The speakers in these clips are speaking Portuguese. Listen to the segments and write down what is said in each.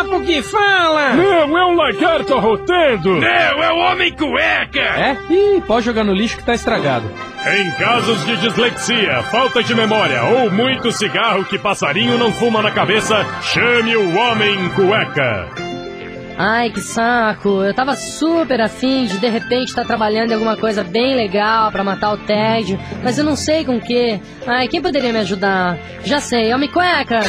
Sapo que fala! Não, é um lagarto arrotando! Não, é o Homem Cueca! É? Ih, pode jogar no lixo que tá estragado. Em casos de dislexia, falta de memória ou muito cigarro que passarinho não fuma na cabeça, chame o Homem Cueca. Ai, que saco. Eu tava super afim de de repente estar trabalhando em alguma coisa bem legal pra matar o tédio, mas eu não sei com o que. Ai, quem poderia me ajudar? Já sei, Homem Cueca!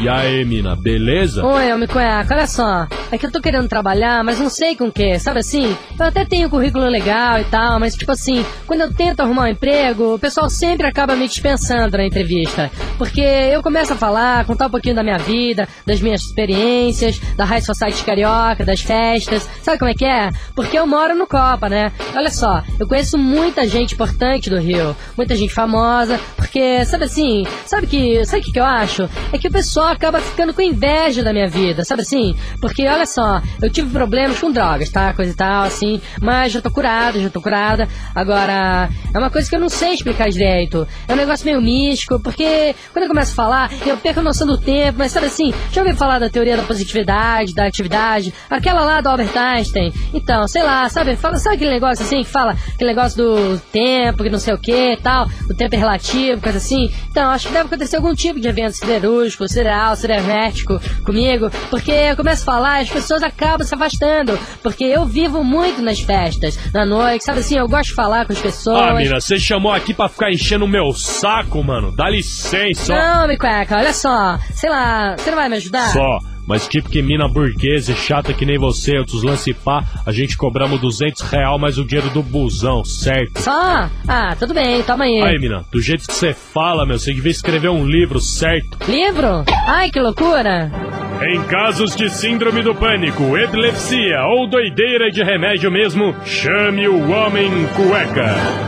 E aí, mina, beleza? Oi, Homem Cueca, olha só. É que eu tô querendo trabalhar, mas não sei com o que, sabe assim? Eu até tenho currículo legal e tal, mas tipo assim, quando eu tento arrumar um emprego, o pessoal sempre acaba me dispensando na entrevista. Porque eu começo a falar, contar um pouquinho da minha vida, das minhas experiências, da High Society Carioca, das festas. Sabe como é que é? Porque eu moro no Copa, né? Olha só, eu conheço muita gente importante do Rio, muita gente famosa, porque, sabe assim, sabe que, sabe o que, que eu acho? É que o pessoal acaba ficando com inveja da minha vida, sabe assim? Porque, só, eu tive problemas com drogas, tá? Coisa e tal, assim, mas já tô curado, já tô curada. Agora, é uma coisa que eu não sei explicar direito. É um negócio meio místico, porque quando eu começo a falar, eu perco a noção do tempo, mas sabe assim, já ouviu falar da teoria da positividade, da atividade, aquela lá do Albert Einstein? Então, sei lá, sabe, fala, sabe aquele negócio assim que fala, aquele negócio do tempo, que não sei o que tal, o tempo é relativo, coisa assim? Então, acho que deve acontecer algum tipo de evento siderúrgico, cereal, cibernético comigo, porque eu começo a falar e as pessoas acabam se afastando, porque eu vivo muito nas festas, na noite, sabe assim, eu gosto de falar com as pessoas. Ah, mina, você chamou aqui pra ficar enchendo o meu saco, mano. Dá licença. Não, me cueca, olha só, sei lá, você não vai me ajudar? Só. Mas tipo que mina burguesa e chata que nem você, outros lance pá, a gente cobramos 200 real mais o dinheiro do busão, certo? Só? Ah, tudo bem, toma aí. Aí, mina, do jeito que você fala, meu, você devia escrever um livro, certo? Livro? Ai, que loucura! Em casos de síndrome do pânico, epilepsia ou doideira de remédio mesmo, chame o Homem Cueca.